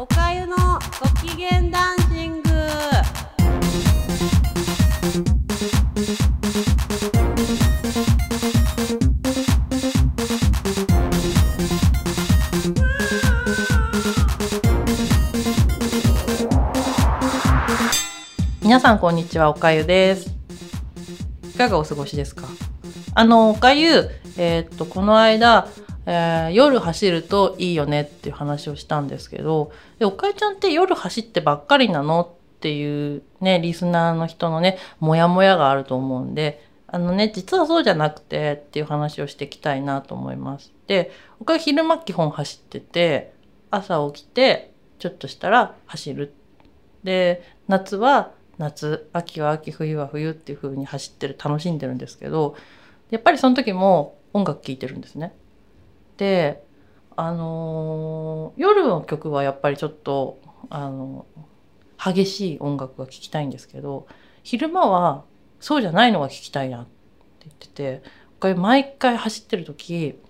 おかゆのご機嫌ダンシング。皆さんこんにちはおかゆです。いかがお過ごしですか？あのおかゆえーっとこの間、えー夜走るといいよねっていう話をしたんですけどでおかゆちゃんって夜走ってばっかりなのっていうねリスナーの人のねモヤモヤがあると思うんであのね実はそうじゃなくてっていう話をしていきたいなと思いますでおかゆ昼間基本走ってて朝起きてちょっとしたら走るで夏は夏秋は秋冬は冬っていう風に走ってる楽しんでるんですけどやっぱりその時も音楽聴いてるんですね。であの夜の曲はやっぱりちょっとあの激しい音楽が聴きたいんですけど昼間はそうじゃないのが聴きたいなって言っててこれ毎回走ってる時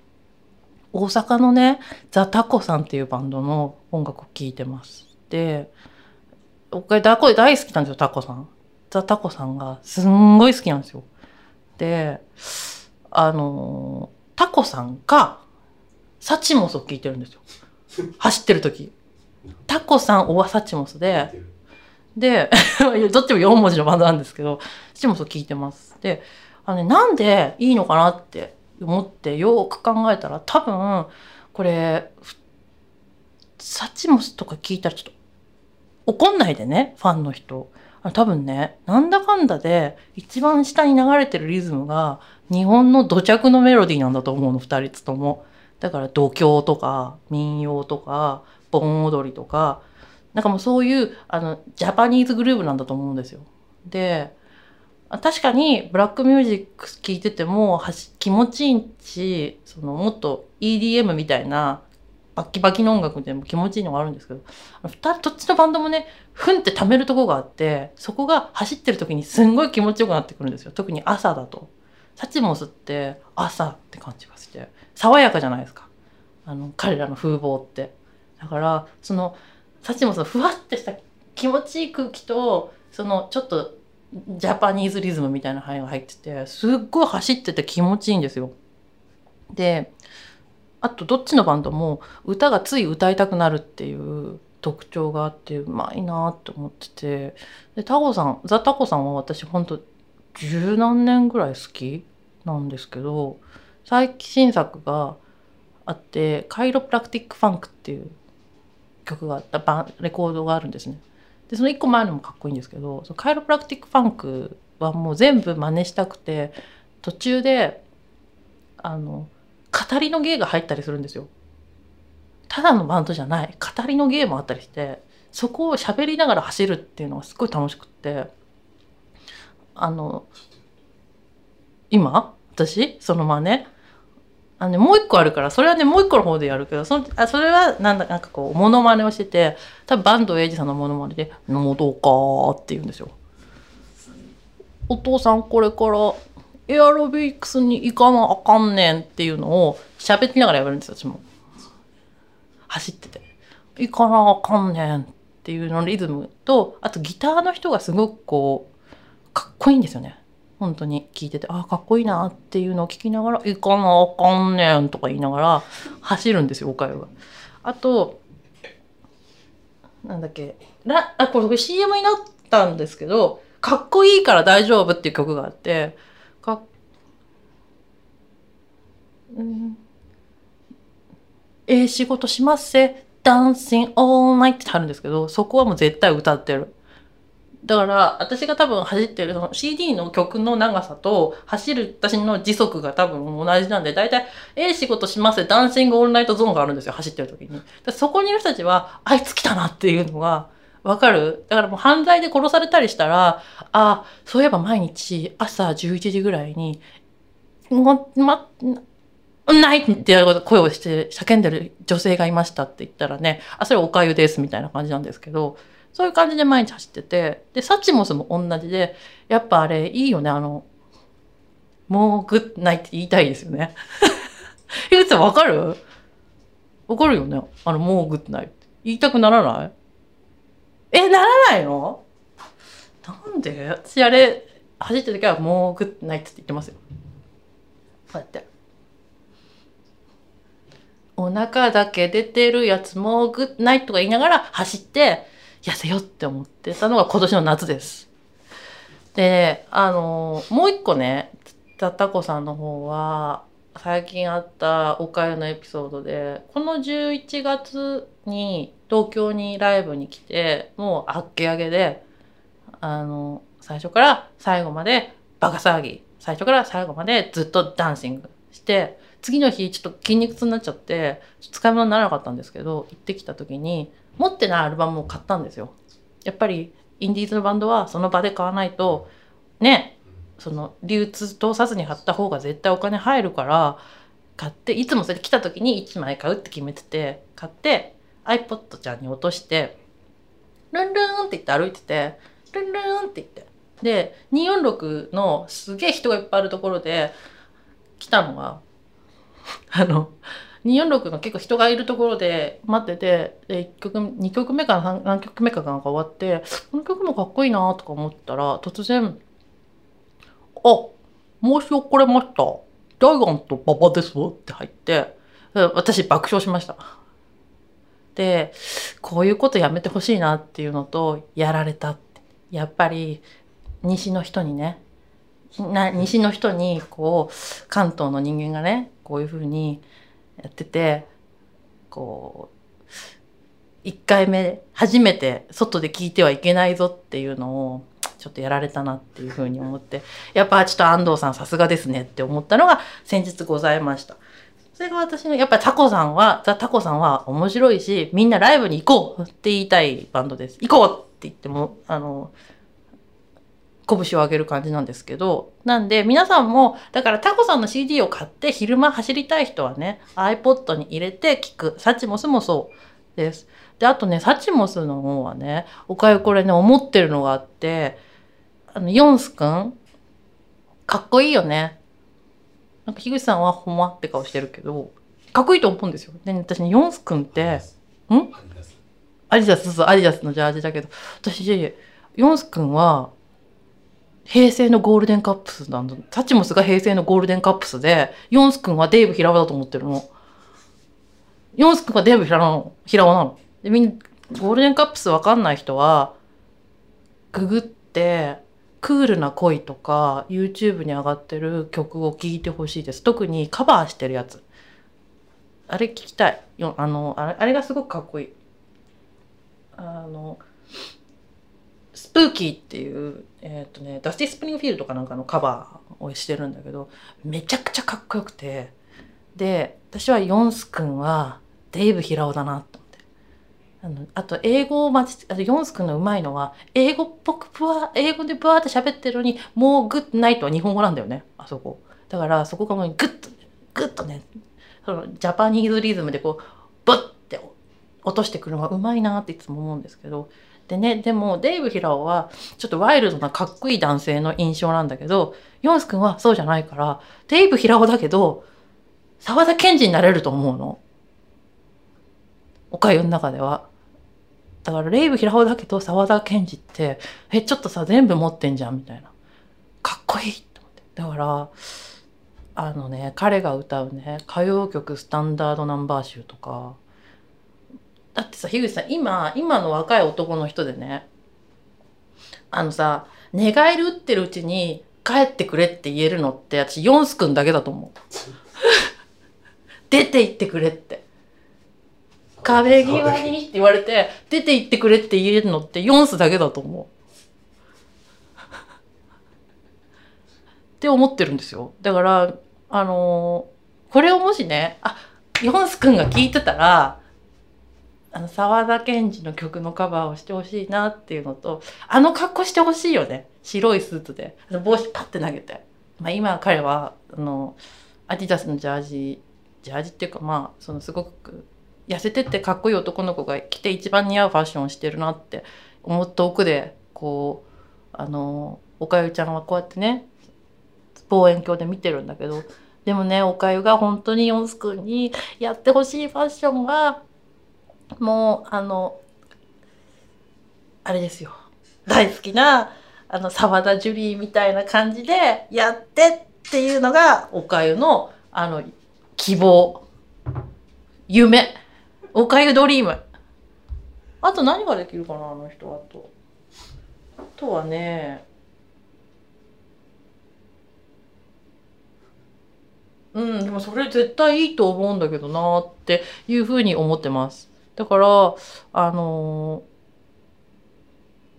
大阪のねザ・タコさんっていうバンドの音楽を聴いてます。で僕は大好きなんですよ、タコさん。ザ・タコさんがすんごい好きなんですよ。で、あのタコさんか、サチモスを聞いてるんですよ。走ってる時。タコさん、オアサチモスで、で、どっちも4文字のバンドなんですけど、サチモスを聞いてます。で、あのね、なんでいいのかなって思ってよーく考えたら、多分、これ、ふサチモスとか聞いたらちょっと怒んないでね、ファンの人。多分ね、なんだかんだで一番下に流れてるリズムが日本の土着のメロディーなんだと思うの、二人とも。だから土教とか民謡とか盆踊りとか、なんかもうそういうあのジャパニーズグルーヴなんだと思うんですよ。で、確かにブラックミュージック聴いてても気持ちいいし、そのもっと EDM みたいなバッキバキの音楽でも気持ちいいのがあるんですけど、あの二人どっちのバンドもね、ふんって溜めるとこがあって、そこが走ってる時にすんごい気持ちよくなってくるんですよ。特に朝だと。サチモスって朝って感じがして、爽やかじゃないですか。あの、彼らの風貌って。だから、その、サチモスのふわってした気持ちいい空気と、その、ちょっと、ジャパニーズリズムみたいな範囲が入ってて、すっごい走ってて気持ちいいんですよ。で、あとどっちのバンドも歌がつい歌いたくなるっていう特徴があってうまいなって思っててでタコさんザ・タコさんは私ほんと十何年ぐらい好きなんですけど最新作があって「カイロプラクティック・ファンク」っていう曲があったバレコードがあるんですね。でその一個前のもかっこいいんですけどそのカイロプラクティック・ファンクはもう全部真似したくて途中であの語りの芸が入ったりするんですよ。ただのバンドじゃない語りの芸もあったりしてそこを喋りながら走るっていうのがすごい楽しくってあの今？私？その真似？あのね、もう一個あるからそれはねもう一個の方でやるけどそのあそれはなんだなんかこうモノマネをしてて多分坂東英二さんのモノマネで「のどか」って言うんですよ。お父さんこれからエアロビクスに行かなあかんねんっていうのを喋りながらやるんですよ私も。走ってて「行かなあかんねん」っていうのリズムとあとギターの人がすごくこうかっこいいんですよね本当に聞いててああかっこいいなっていうのを聞きながら「行かなあかんねん」とか言いながら走るんですよおかゆが。あとなんだっけラあこれ CM になったんですけど「かっこいいから大丈夫」っていう曲があってかうんええ仕事しますせ、dancing all night ってあるんですけど、そこはもう絶対歌ってる。だから、私が多分走ってるその CD の曲の長さと、走る私の時速が多分同じなんで、だいたい、ええ仕事します、ダンシングオンライトゾーンがあるんですよ、走ってる時に。でそこにいる人たちは、あいつ来たなっていうのが、わかる？だからもう犯罪で殺されたりしたら、あ、そういえば毎日朝11時ぐらいに、もま、ないって声をして叫んでる女性がいましたって言ったらね、あ、それおかゆですみたいな感じなんですけど、そういう感じで毎日走ってて、で、サチモスも同じで、やっぱあれいいよね、あの、もうグッナイって言いたいですよね。樋口さんわかる？わかるよねあの、もうグッナイって。言いたくならない？え、ならないの？なんで？私あれ、走ってる時はもうグッドナイトって言ってますよ。こうやって。お腹だけ出てるやつもうグッドナイトとか言いながら走って痩せようって思ってたのが今年の夏です。で、あの、もう一個ね、たたこさんの方は、最近あったおかゆのエピソードで、この11月に東京にライブに来て、もうあっけ上げで、あの、最初から最後までバカ騒ぎ、最初から最後までずっとダンシングして、次の日ちょっと筋肉痛になっちゃって、使い物にならなかったんですけど、行ってきた時に、持ってないアルバムを買ったんですよ。やっぱり、インディーズのバンドはその場で買わないと、ね、その流通通さずに貼った方が絶対お金入るから買っていつもそれ来た時に1枚買うって決めてて買って iPod ちゃんに落としてルンルンって言って歩いててルンルンって言ってで246のすげえ人がいっぱいあるところで来たのがあの246の結構人がいるところで待っててで1曲2曲目か何何曲目かなんか終わってこの曲もかっこいいなとか思ったら突然あ、申し遅れました。ジャイアント馬場ですって入って、私爆笑しました。で、こういうことやめてほしいなっていうのと、やられたって。やっぱり、西の人にね、な西の人に、こう、関東の人間がね、こういうふうにやってて、こう、一回目、初めて外で聞いてはいけないぞっていうのを、ちょっとやられたなっていうふうに思って、やっぱちょっと安藤さんさすがですねって思ったのが先日ございました。それが私の、やっぱりタコさんは、ザ・タコさんは面白いし、みんなライブに行こうって言いたいバンドです。行こうって言っても、あの、拳を上げる感じなんですけど、なんで皆さんも、だからタコさんの CD を買って昼間走りたい人はね、iPod に入れて聞く。サチモスもそうです。で、あとね、サチモスの方はね、おかゆこれね、思ってるのがあって、あの、ヨンスくん、かっこいいよね。なんか、樋口さんはほんまって顔してるけど、かっこいいと思うんですよ。で、私ね、ヨンスくんって、んアディダス、そうそう、アディダスのジャージだけど、私、ヨンスくんは、平成のゴールデンカップスなんだ。サチモスが平成のゴールデンカップスで、ヨンスくんはデイブ平和だと思ってるの。ヨンスくんはデイヴ平尾なの。平尾なの。で、みんな、ゴールデンカップスわかんない人は、ググって、クールな恋とか YouTube に上がってる曲を聴いてほしいです。特にカバーしてるやつ。あれ聞きたい。よあのあれ、あれがすごくかっこいい。あの、スプーキーっていう、えっ、とね、ダスティ・スプリングフィールドかなんかのカバーをしてるんだけど、めちゃくちゃかっこよくて、で、私はヨンス君はデイブ平尾だなと思って。あのあと、英語をまじ、あとヨンス君のうまいのは、英語っぽくブワー、英語でブワーって喋ってるのに、もうグッドナイトは日本語なんだよね、あそこ。だから、そこがもうグッと、グッとね、そのジャパニーズリズムでこう、ブッって落としてくるのがうまいなっていつも思うんですけど、でね、でも、デイブ・ヒラオは、ちょっとワイルドなかっこいい男性の印象なんだけど、ヨンス君はそうじゃないから、デイブ・ヒラオだけど、沢田賢治になれると思うの。おかゆの中では。だから、レイブ・ヒラオだけど、沢田賢治って、え、ちょっとさ、全部持ってんじゃん、みたいな。かっこいいと思って。だから、あのね、彼が歌うね、歌謡曲スタンダードナンバー集とか、だってさ、樋口さん、今、今の若い男の人でね、あのさ、寝返り打ってるうちに帰ってくれって言えるのって、私、ヨンス君だけだと思う。出て行ってくれって。壁際にって言われて、出て行ってくれって言えるのってヨンスだけだと思う。って思ってるんですよ。だから、あのーこれをもしね、あ、ヨンス君が聞いてたら、あの、沢田研二の曲のカバーをしてほしいなっていうのと、あの格好してほしいよね。白いスーツで。帽子パッて投げて。まあ今彼は、あの、アディダスのジャージ、ジャージっていうかまあ、そのすごく痩せてってかっこいい男の子が着て一番似合うファッションをしてるなって思って奥で、こう、あの、おかゆちゃんはこうやってね、望遠鏡で見てるんだけど、でもね、おかゆが本当にヨンス君にやってほしいファッションが、もうあのあれですよ。大好きなあの沢田ジュリーみたいな感じでやってっていうのがおかゆのあの希望。夢。おかゆドリーム。あと何ができるかなあの人あと。あとはねうんでもそれ絶対いいと思うんだけどなっていうふうに思ってます。だからあの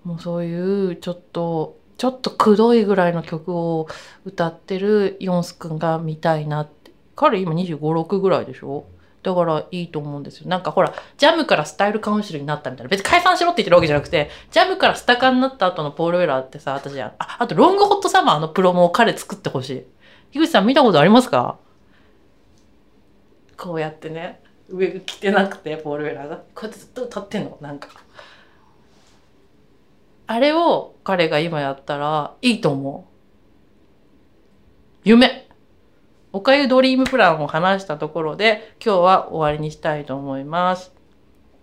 もうそういうちょっとちょっとくどいぐらいの曲を歌ってるヨンスくんが見たいなって彼今2 5 6ぐらいでしょ？だからいいと思うんですよ。なんかほら、ジャムからスタイルカウンシルになったみたいな。別に解散しろって言ってるわけじゃなくて、ジャムからスタカになった後のポール・ウェラーってさ、私あ、あとロングホットサマーのプロモを彼作ってほしい。樋口さん見たことありますか？こうやってね、上着てなくて、ポール・ウェラーが。こうやってずっと歌ってんの、なんか。あれを彼が今やったらいいと思う。夢おかゆドリームプランを話したところで今日は終わりにしたいと思います。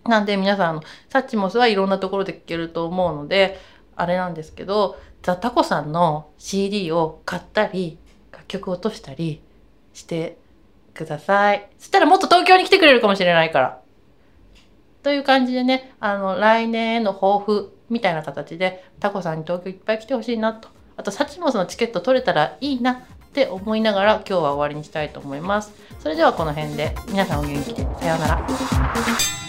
なんで皆さん、のサッチモスはいろんなところで聴けると思うので、あれなんですけど、ザ・タコさんの CD を買ったり、楽曲を落としたりしてください。そしたらもっと東京に来てくれるかもしれないから。という感じでね、あの、来年への抱負みたいな形で、タコさんに東京いっぱい来てほしいなと。あと、サチモスのチケット取れたらいいなって思いながら今日は終わりにしたいと思います。それではこの辺で皆さんお元気でさようなら。